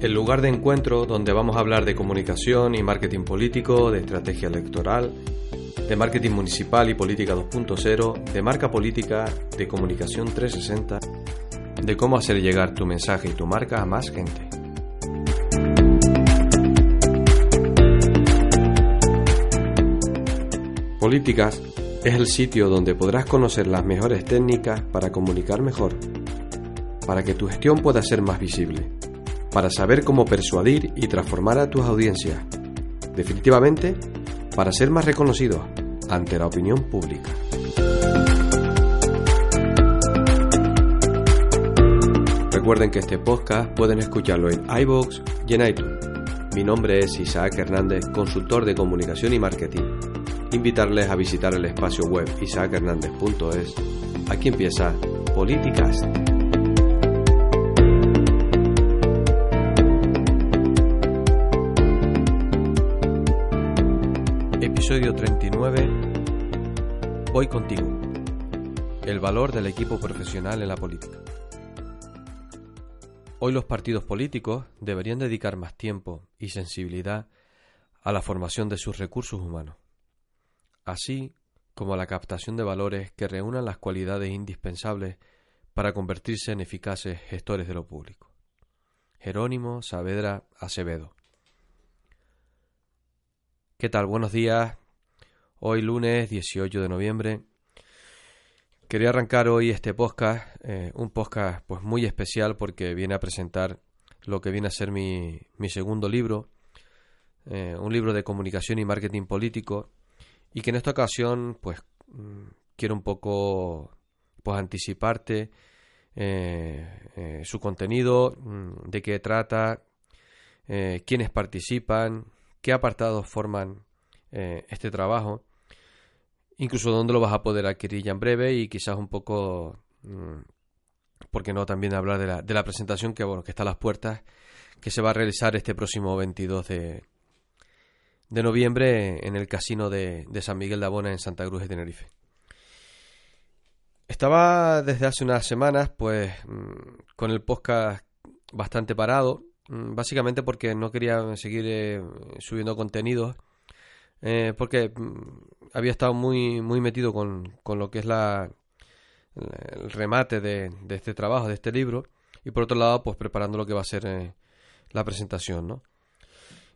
El lugar de encuentro donde vamos a hablar de comunicación y marketing político, de estrategia electoral, de marketing municipal y política 2.0, de marca política, de comunicación 360, de cómo hacer llegar tu mensaje y tu marca a más gente. Políticas es el sitio donde podrás conocer las mejores técnicas para comunicar mejor, para que tu gestión pueda ser más visible, para saber cómo persuadir y transformar a tus audiencias, definitivamente para ser más reconocidos ante la opinión pública. Recuerden que este podcast pueden escucharlo en iVoox y en iTunes. Mi nombre es Isaac Hernández, consultor de comunicación y marketing. Invitarles a visitar el espacio web isaachernández.es. Aquí empieza Políticas. Episodio 39. Voy contigo. El valor del equipo profesional en la política. Hoy los partidos políticos deberían dedicar más tiempo y sensibilidad a la formación de sus recursos humanos, así como a la captación de valores que reúnan las cualidades indispensables para convertirse en eficaces gestores de lo público. Jerónimo Saavedra Acevedo. ¿Qué tal? Buenos días. Hoy lunes 18 de noviembre. Quería arrancar hoy este podcast, eh, un podcast pues muy especial porque viene a presentar lo que viene a ser mi, mi segundo libro, eh, un libro de comunicación y marketing político, y que en esta ocasión pues mm, quiero un poco pues anticiparte eh, su contenido, mm, de qué trata, quiénes participan, qué apartados forman este trabajo incluso dónde lo vas a poder adquirir ya en breve y quizás un poco, mmm, ¿por qué no también hablar de la, de la presentación que, bueno, que está a las puertas, que se va a realizar este próximo 22 de, noviembre en el casino de, San Miguel de Abona en Santa Cruz de Tenerife. Estaba desde hace unas semanas, pues, mmm, con el podcast bastante parado, mmm, básicamente porque no quería seguir eh, subiendo contenidos, eh, porque había estado muy, muy metido con, con lo que es la, el remate de, de, este trabajo, de este libro, y por otro lado, pues preparando lo que va a ser eh, la presentación, ¿no?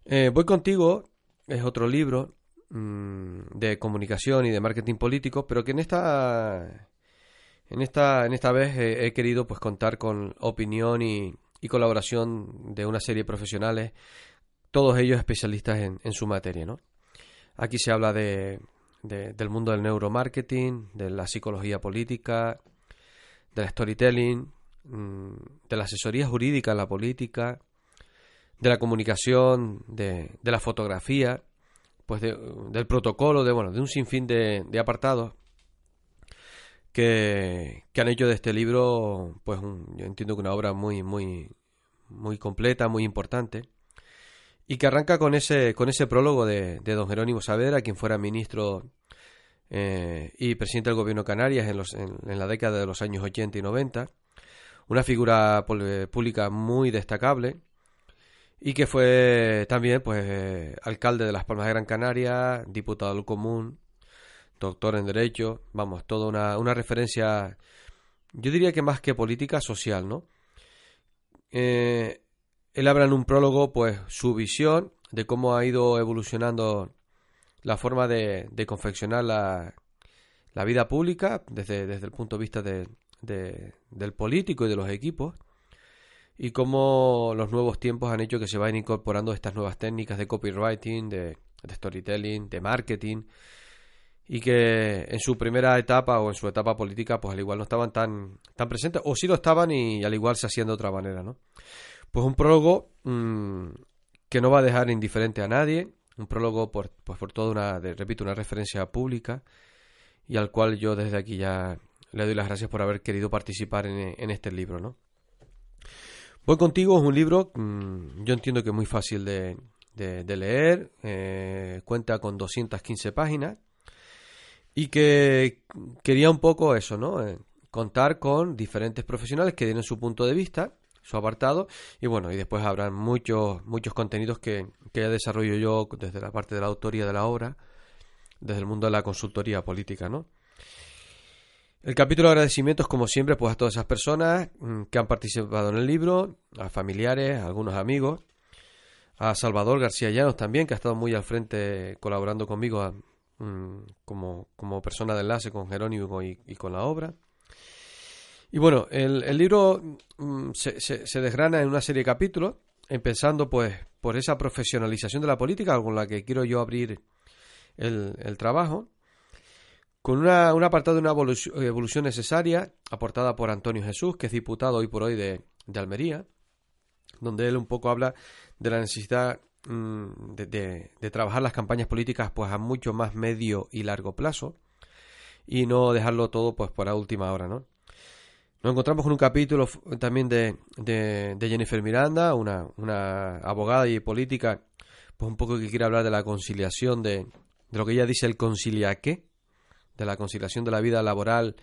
Eh, Voy contigo es otro libro mmm, de comunicación y de marketing político, pero que en esta en esta en esta vez he, he querido pues contar con opinión y, y, colaboración de una serie de profesionales, todos ellos especialistas en, en su materia, ¿no? Aquí se habla de, de, del mundo del neuromarketing, de la psicología política, del storytelling, mmm, de la asesoría jurídica en la política, de la comunicación, de, de la fotografía, pues de, del protocolo, de bueno, de un sinfín de, de apartados que, que, han hecho de este libro, pues un, yo entiendo que una obra muy, muy, muy completa, muy importante y que arranca con ese, con ese prólogo de, don Jerónimo Saavedra, quien fuera ministro eh, y presidente del gobierno de Canarias en, los, en, la década de los años 80 y 90, una figura pública muy destacable y que fue también pues eh, alcalde de Las Palmas de Gran Canaria, diputado del Común, doctor en Derecho, vamos, toda una, una referencia, yo diría que más que política, social, ¿no? Eh, él habla en un prólogo, pues, su visión de cómo ha ido evolucionando la forma de, de confeccionar la, vida pública desde, desde, el punto de vista de, de, del político y de los equipos y cómo los nuevos tiempos han hecho que se vayan incorporando estas nuevas técnicas de copywriting, de, de storytelling, de marketing y que en su primera etapa o en su etapa política pues al igual no estaban tan, tan presentes o sí lo estaban y al igual se hacían de otra manera, ¿no? Pues un prólogo mmm, que no va a dejar indiferente a nadie, un prólogo por, pues por toda una, repito, una referencia pública y al cual yo desde aquí ya le doy las gracias por haber querido participar en, este libro, ¿no? Voy contigo es un libro, mm, yo entiendo que es muy fácil de leer, eh, cuenta con 215 páginas y que quería un poco eso, ¿no? Eh, contar con diferentes profesionales que tienen su punto de vista, su apartado y bueno, y después habrán muchos muchos contenidos que, que ya desarrollo yo desde la parte de la autoría de la obra, desde el mundo de la consultoría política, ¿no? El capítulo de agradecimientos, como siempre, pues a todas esas personas mm, que han participado en el libro, a familiares, a algunos amigos, a Salvador García Llanos también, que ha estado muy al frente colaborando conmigo mm, como, como persona de enlace con Jerónimo y con la obra. Y bueno, el, libro mm, se, se- se desgrana en una serie de capítulos, empezando pues por esa profesionalización de la política con la que quiero yo abrir el, trabajo, con una, un apartado de una evolución, evolución necesaria aportada por Antonio Jesús, que es diputado hoy por hoy de, de Almería, donde él un poco habla de la necesidad mm, de, de- de trabajar las campañas políticas pues a mucho más medio y largo plazo y no dejarlo todo pues para última hora, ¿no? Nos encontramos con un capítulo también de, de, Jennifer Miranda, una, una abogada y política, pues un poco que quiere hablar de la conciliación de, de lo que ella dice el conciliaque, de la conciliación de la vida laboral,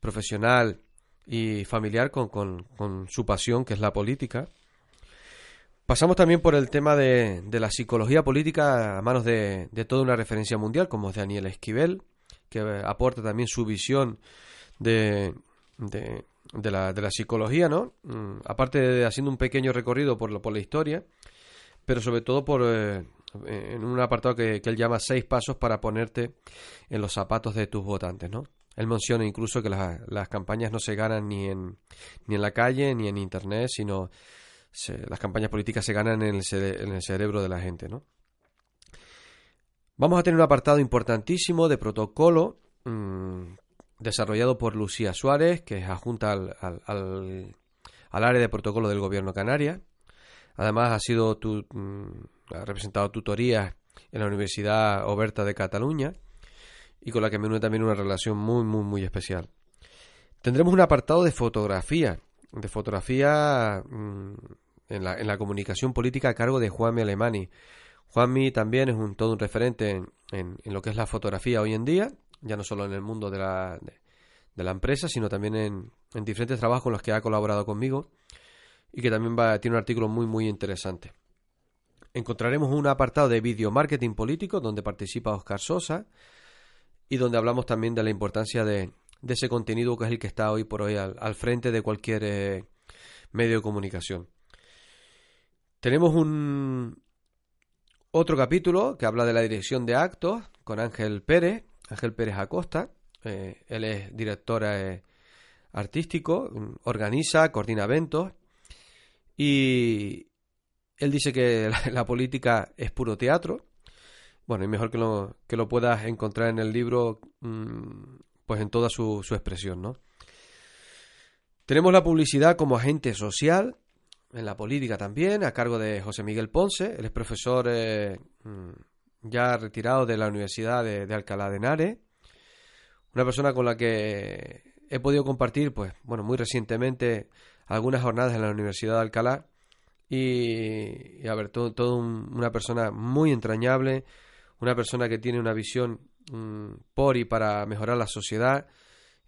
profesional y familiar con, con, con su pasión, que es la política. Pasamos también por el tema de, de la psicología política a manos de, de toda una referencia mundial, como es Daniel Esquivel, que aporta también su visión de, de, de la, de la psicología, ¿no? Mm, aparte de haciendo un pequeño recorrido por, por la historia, pero sobre todo por eh, en un apartado que, que él llama seis pasos para ponerte en los zapatos de tus votantes, ¿no? Él menciona incluso que las, las campañas no se ganan ni en, ni en la calle ni en internet, sino las campañas políticas se ganan en el, cere- en el cerebro de la gente, ¿no? Vamos a tener un apartado importantísimo de protocolo mm, desarrollado por Lucía Suárez, que es adjunta al, al, al- área de protocolo del Gobierno Canarias. Además, ha sido tu, mm, ha representado tutorías en la Universidad Oberta de Cataluña y con la que me une también una relación muy, muy, muy especial. Tendremos un apartado de fotografía, de fotografía mm, en, la, en la comunicación política a cargo de Juanmi Alemani. Juanmi también es un, todo un referente en, en- en lo que es la fotografía hoy en día, ya no solo en el mundo de la, de, la empresa, sino también en, en diferentes trabajos con los que ha colaborado conmigo y que también va, tiene un artículo muy, muy interesante. Encontraremos un apartado de video marketing político donde participa Oscar Sosa y donde hablamos también de la importancia de, de ese contenido que es el que está hoy por hoy al, al frente de cualquier eh, medio de comunicación. Tenemos un otro capítulo que habla de la dirección de actos con Ángel Pérez, Ángel Pérez Acosta. Eh, él es director eh, artístico, mm, organiza, coordina eventos y él dice que la, política es puro teatro. Bueno, y mejor que lo, que lo puedas encontrar en el libro, mm, pues en toda su, su expresión, ¿no? Tenemos la publicidad como agente social, en la política también, a cargo de José Miguel Ponce. Él es profesor eh, mm, ya retirado de la Universidad de, Alcalá de Henares. Una persona con la que he podido compartir, pues, bueno, muy recientemente algunas jornadas en la Universidad de Alcalá. Y, y a ver, todo, todo un- una persona muy entrañable, una persona que tiene una visión mm, por y para mejorar la sociedad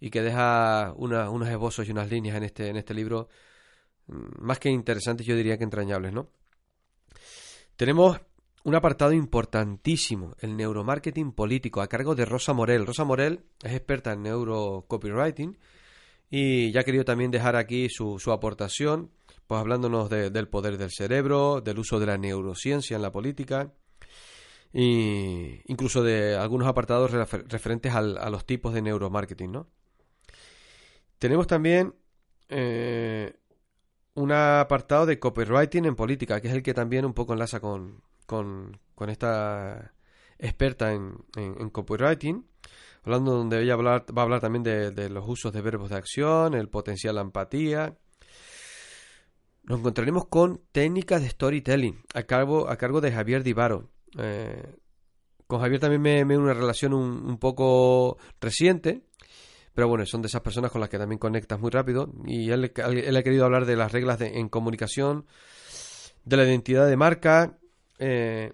y que deja una- unos esbozos y unas líneas en este, en este libro mm, más que interesantes, yo diría que entrañables, ¿no? Tenemos un apartado importantísimo, el neuromarketing político, a cargo de Rosa Morel. Rosa Morel es experta en neurocopywriting y ya ha querido también dejar aquí su, aportación, pues hablándonos de- del poder del cerebro, del uso de la neurociencia en la política, y incluso de algunos apartados refer- referentes a los tipos de neuromarketing, ¿no? Tenemos también eh, un apartado de copywriting en política, que es el que también un poco enlaza con, con, con esta experta en, en- copywriting, hablando donde ella hablar- va a hablar también de, de los usos de verbos de acción, el potencial de empatía. Nos encontraremos con técnicas de storytelling a cargo, a cargo de Javier Divaro. eh, con Javier también me, me una relación un, un, poco reciente, pero bueno, son de esas personas con las que también conectas muy rápido. Y él, él ha querido hablar de las reglas de, en comunicación, de la identidad de marca, eh,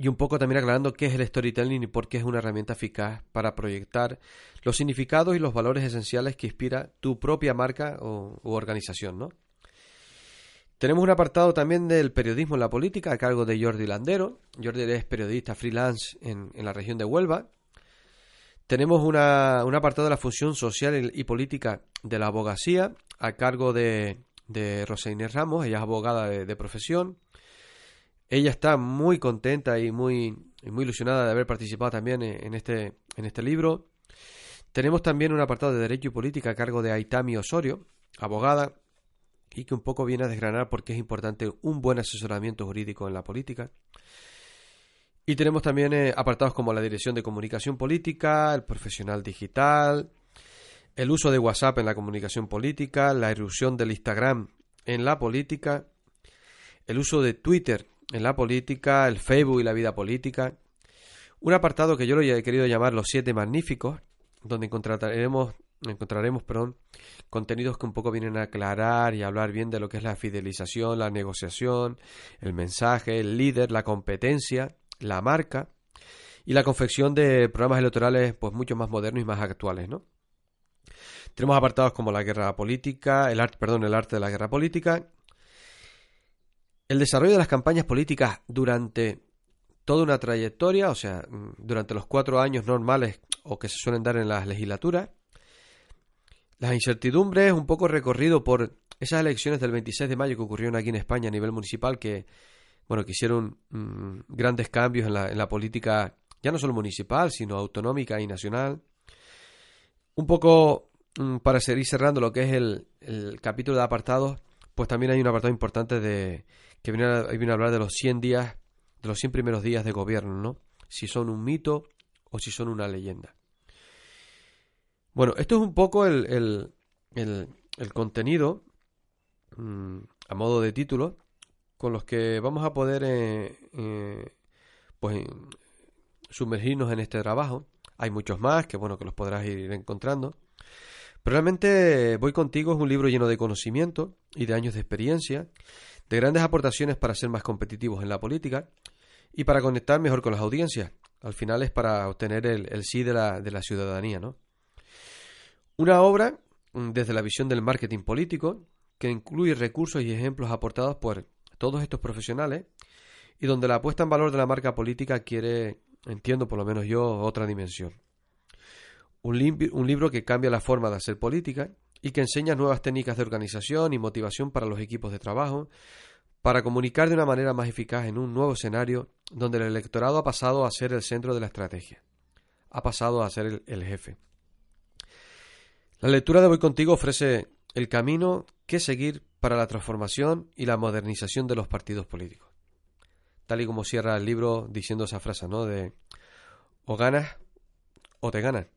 y un poco también aclarando qué es el storytelling y por qué es una herramienta eficaz para proyectar los significados y los valores esenciales que inspira tu propia marca o, u organización, ¿no? Tenemos un apartado también del periodismo en la política a cargo de Jordi Landero. Jordi es periodista freelance en, en la región de Huelva. Tenemos una, un apartado de la función social y política de la abogacía a cargo de, de Rosa Inés Ramos. Ella es abogada de profesión. Ella está muy contenta y muy, muy ilusionada de haber participado también en este, en este libro. Tenemos también un apartado de Derecho y Política a cargo de Aitami Osorio, abogada, y que un poco viene a desgranar por qué es importante un buen asesoramiento jurídico en la política. Y tenemos también eh, apartados como la Dirección de Comunicación Política, el Profesional Digital, el uso de WhatsApp en la comunicación política, la erupción del Instagram en la política, el uso de Twitter en la política, el Facebook y la vida política. Un apartado que yo lo he querido llamar Los Siete Magníficos, donde encontraremos, encontraremos contenidos que un poco vienen a aclarar y hablar bien de lo que es la fidelización, la negociación, el mensaje, el líder, la competencia, la marca y la confección de programas electorales pues mucho más modernos y más actuales, ¿no? Tenemos apartados como la guerra política, el arte, perdón, el arte de la guerra política, el desarrollo de las campañas políticas durante toda una trayectoria, o sea, mm, durante los cuatro años normales o que se suelen dar en las legislaturas, las incertidumbres, un poco recorrido por esas elecciones del 26 de mayo que ocurrieron aquí en España a nivel municipal, que, bueno, que hicieron mmm, grandes cambios en la, en la política, ya no solo municipal, sino autonómica y nacional. Un poco mmm, para seguir cerrando lo que es el, el capítulo de apartados, pues también hay un apartado importante de que viene a, a hablar de los 100 días, de los 100 primeros días de gobierno, ¿no? Si son un mito o si son una leyenda. Bueno, esto es un poco el, el, el, el contenido mmm, a modo de título con los que vamos a poder eh, eh, pues sumergirnos en este trabajo. Hay muchos más que bueno que los podrás ir encontrando. Realmente Voy contigo es un libro lleno de conocimiento y de años de experiencia de grandes aportaciones para ser más competitivos en la política y para conectar mejor con las audiencias. Al final es para obtener el, sí de la, ciudadanía, ¿no? Una obra mm, desde la visión del marketing político que incluye recursos y ejemplos aportados por todos estos profesionales y donde la puesta en valor de la marca política quiere, entiendo por lo menos yo, otra dimensión. Un, li un libro que cambia la forma de hacer política y que enseña nuevas técnicas de organización y motivación para los equipos de trabajo, para comunicar de una manera más eficaz en un nuevo escenario donde el electorado ha pasado a ser el centro de la estrategia, ha pasado a ser el, el jefe. La lectura de Voy contigo ofrece el camino que seguir para la transformación y la modernización de los partidos políticos. Tal y como cierra el libro diciendo esa frase, ¿no? De o ganas o te ganan.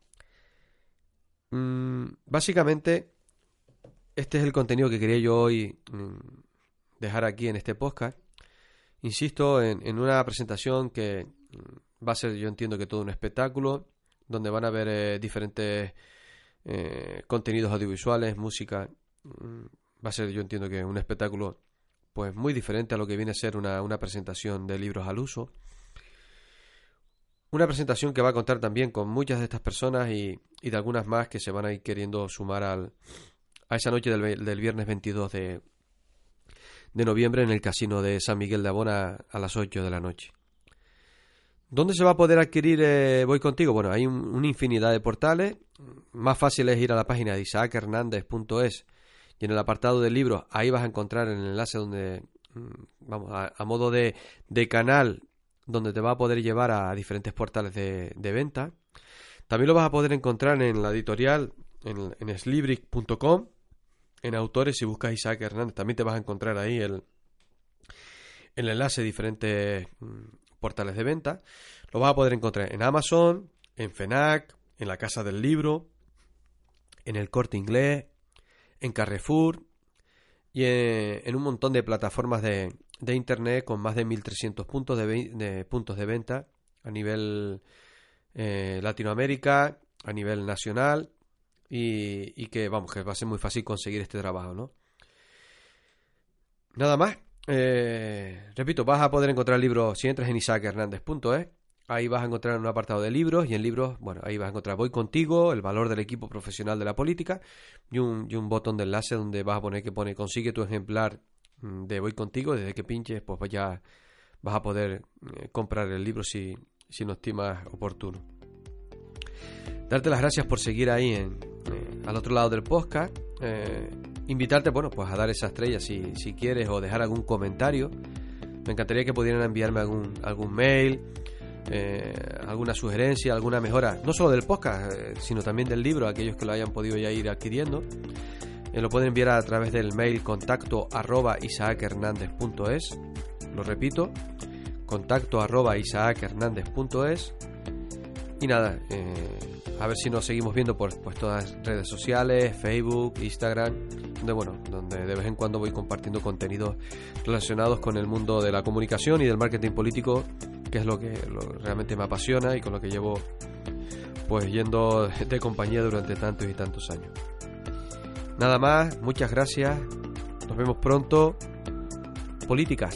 Mm, básicamente, este es el contenido que quería yo hoy mm, dejar aquí en este podcast. Insisto en, una presentación que mm, va a ser, yo entiendo que todo un espectáculo, donde van a haber eh, diferentes eh, contenidos audiovisuales, música. Mm, va a ser, yo entiendo que un espectáculo pues muy diferente a lo que viene a ser una presentación de libros al uso. Una presentación que va a contar también con muchas de estas personas y, y de algunas más que se van a ir queriendo sumar al, a esa noche del, viernes 22 de, de, noviembre en el casino de San Miguel de Abona a las 8 de la noche. ¿Dónde se va a poder adquirir eh, Voy Contigo? Bueno, hay un, una infinidad de portales. Más fácil es ir a la página de isaachernández.es y en el apartado de libros ahí vas a encontrar el enlace donde, mm, vamos, a, a modo de, de canal donde te va a poder llevar a diferentes portales de, venta. También lo vas a poder encontrar en la editorial, en, en slibric.com, en autores, si buscas Isaac Hernández, también te vas a encontrar ahí el, el enlace de diferentes mm, portales de venta. Lo vas a poder encontrar en Amazon, en FENAC, en la Casa del Libro, en el Corte Inglés, en Carrefour y en, en un montón de plataformas de, de Internet con más de 1.300 puntos de, puntos de venta a nivel eh, Latinoamérica, a nivel nacional y, y que vamos que va a ser muy fácil conseguir este trabajo, ¿no? Nada más. Eh, repito, vas a poder encontrar libros si entras en isaachernández.es. Ahí vas a encontrar un apartado de libros y en libros, bueno, ahí vas a encontrar Voy contigo, el valor del equipo profesional de la política y un, y un botón de enlace donde vas a poner que pone consigue tu ejemplar de Voy contigo. Desde que pinches, pues ya vas a poder eh, comprar el libro si, si no estimas oportuno. Darte las gracias por seguir ahí en, eh, al otro lado del podcast. Eh, invitarte, bueno, pues a dar esa estrella si, si quieres o dejar algún comentario. Me encantaría que pudieran enviarme algún, algún mail, alguna sugerencia, alguna mejora, no solo del podcast, sino también del libro, aquellos que lo hayan podido ya ir adquiriendo. Eh, lo pueden enviar a través del mail contacto arroba. Lo repito, contacto. Y nada, eh, a ver si nos seguimos viendo por pues, todas las redes sociales, Facebook, Instagram, donde bueno, donde de vez en cuando voy compartiendo contenidos relacionados con el mundo de la comunicación y del marketing político, que es lo que realmente me apasiona y con lo que llevo pues yendo de compañía durante tantos y tantos años. Nada más, muchas gracias. Nos vemos pronto. Políticas.